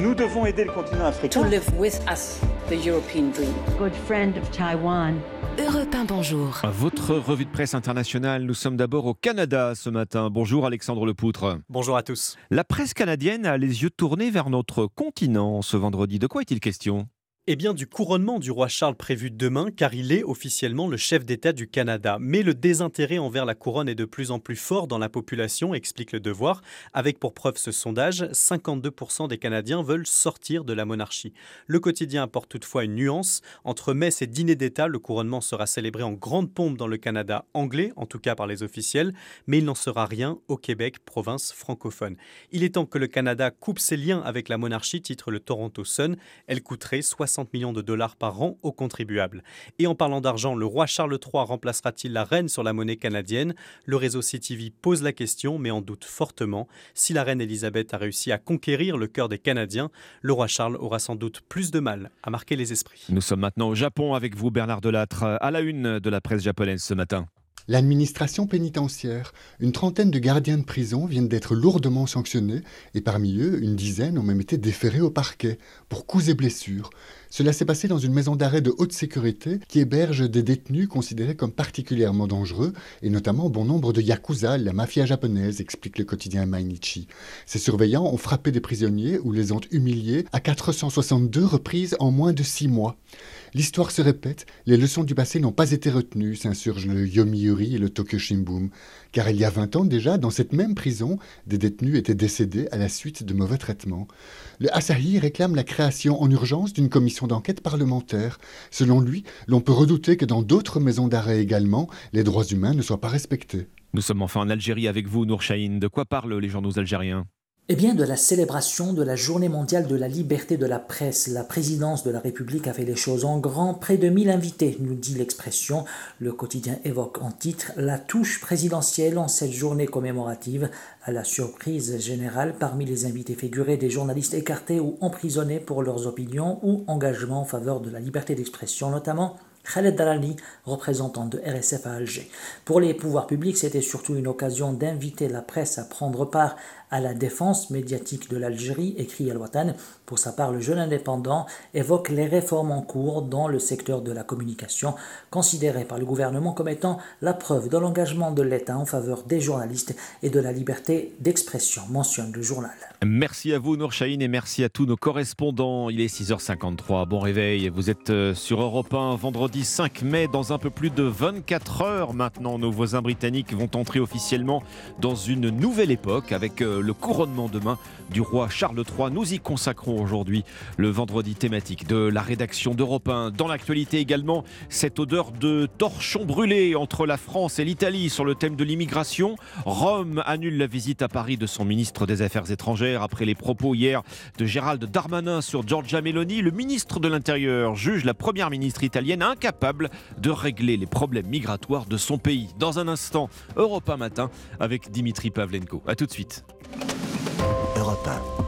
Nous devons aider le continent africain. To live with us, the European dream. Good friend of Taiwan. Europe 1, bonjour. Votre revue de presse internationale, nous sommes d'abord au Canada ce matin. Bonjour Alexandre Lepoutre. Bonjour à tous. La presse canadienne a les yeux tournés vers notre continent ce vendredi. De quoi est-il question? Eh bien, du couronnement du roi Charles prévu demain, car il est officiellement le chef d'État du Canada. Mais le désintérêt envers la couronne est de plus en plus fort dans la population, explique le devoir. Avec pour preuve ce sondage, 52% des Canadiens veulent sortir de la monarchie. Le quotidien apporte toutefois une nuance. Entre messe et dîner d'État, le couronnement sera célébré en grande pompe dans le Canada anglais, en tout cas par les officiels, mais il n'en sera rien au Québec, province francophone. Il est temps que le Canada coupe ses liens avec la monarchie, titre le Toronto Sun. Elle coûterait 60 millions de dollars par an aux contribuables. Et en parlant d'argent, le roi Charles III remplacera-t-il la reine sur la monnaie canadienne? Le réseau CTV pose la question, mais en doute fortement. Si la reine Elisabeth a réussi à conquérir le cœur des Canadiens, le roi Charles aura sans doute plus de mal à marquer les esprits. Nous sommes maintenant au Japon avec vous, Bernard Delattre, à la une de la presse japonaise ce matin. L'administration pénitentiaire. Une trentaine de gardiens de prison viennent d'être lourdement sanctionnés et parmi eux, une dizaine ont même été déférés au parquet pour coups et blessures. Cela s'est passé dans une maison d'arrêt de haute sécurité qui héberge des détenus considérés comme particulièrement dangereux et notamment bon nombre de yakuza, la mafia japonaise, explique le quotidien Mainichi. Ces surveillants ont frappé des prisonniers ou les ont humiliés à 462 reprises en moins de six mois. L'histoire se répète, les leçons du passé n'ont pas été retenues, s'insurgent le Yomiuri et le Tokyo Shimbun. Car il y a 20 ans déjà, dans cette même prison, des détenus étaient décédés à la suite de mauvais traitements. Le Asahi réclame la création en urgence d'une commission d'enquête parlementaire. Selon lui, l'on peut redouter que dans d'autres maisons d'arrêt également, les droits humains ne soient pas respectés. Nous sommes enfin en Algérie avec vous, Nour De quoi parlent les journaux algériens? Eh bien, de la célébration de la Journée mondiale de la liberté de la presse. La présidence de la République a fait les choses en grand. Près de 1000 invités, nous dit l'expression. Le quotidien évoque en titre la touche présidentielle en cette journée commémorative. À la surprise générale, parmi les invités figuraient des journalistes écartés ou emprisonnés pour leurs opinions ou engagements en faveur de la liberté d'expression, notamment Khaled Darali, représentant de RSF à Alger. Pour les pouvoirs publics, c'était surtout une occasion d'inviter la presse à prendre part à la défense médiatique de l'Algérie, écrit Al-Watan. Pour sa part, le jeune indépendant évoque les réformes en cours dans le secteur de la communication, considérées par le gouvernement comme étant la preuve de l'engagement de l'État en faveur des journalistes et de la liberté d'expression, mentionne le journal. Merci à vous, Nour et merci à tous nos correspondants. Il est 6h53. Bon réveil. Vous êtes euh, sur Europe 1, vendredi 5 mai. Dans un peu plus de 24 heures maintenant, nos voisins britanniques vont entrer officiellement dans une nouvelle époque avec euh, le couronnement demain du roi Charles III. Nous y consacrons aujourd'hui le vendredi thématique de la rédaction d'Europe 1. Dans l'actualité également, cette odeur de torchon brûlé entre la France et l'Italie sur le thème de l'immigration. Rome annule la visite à Paris de son ministre des Affaires étrangères après les propos hier de Gérald Darmanin sur Giorgia Meloni. Le ministre de l'Intérieur juge la première ministre italienne incapable de régler les problèmes migratoires de son pays. Dans un instant, Europe 1 matin avec Dimitri Pavlenko. A tout de suite. Europe 1.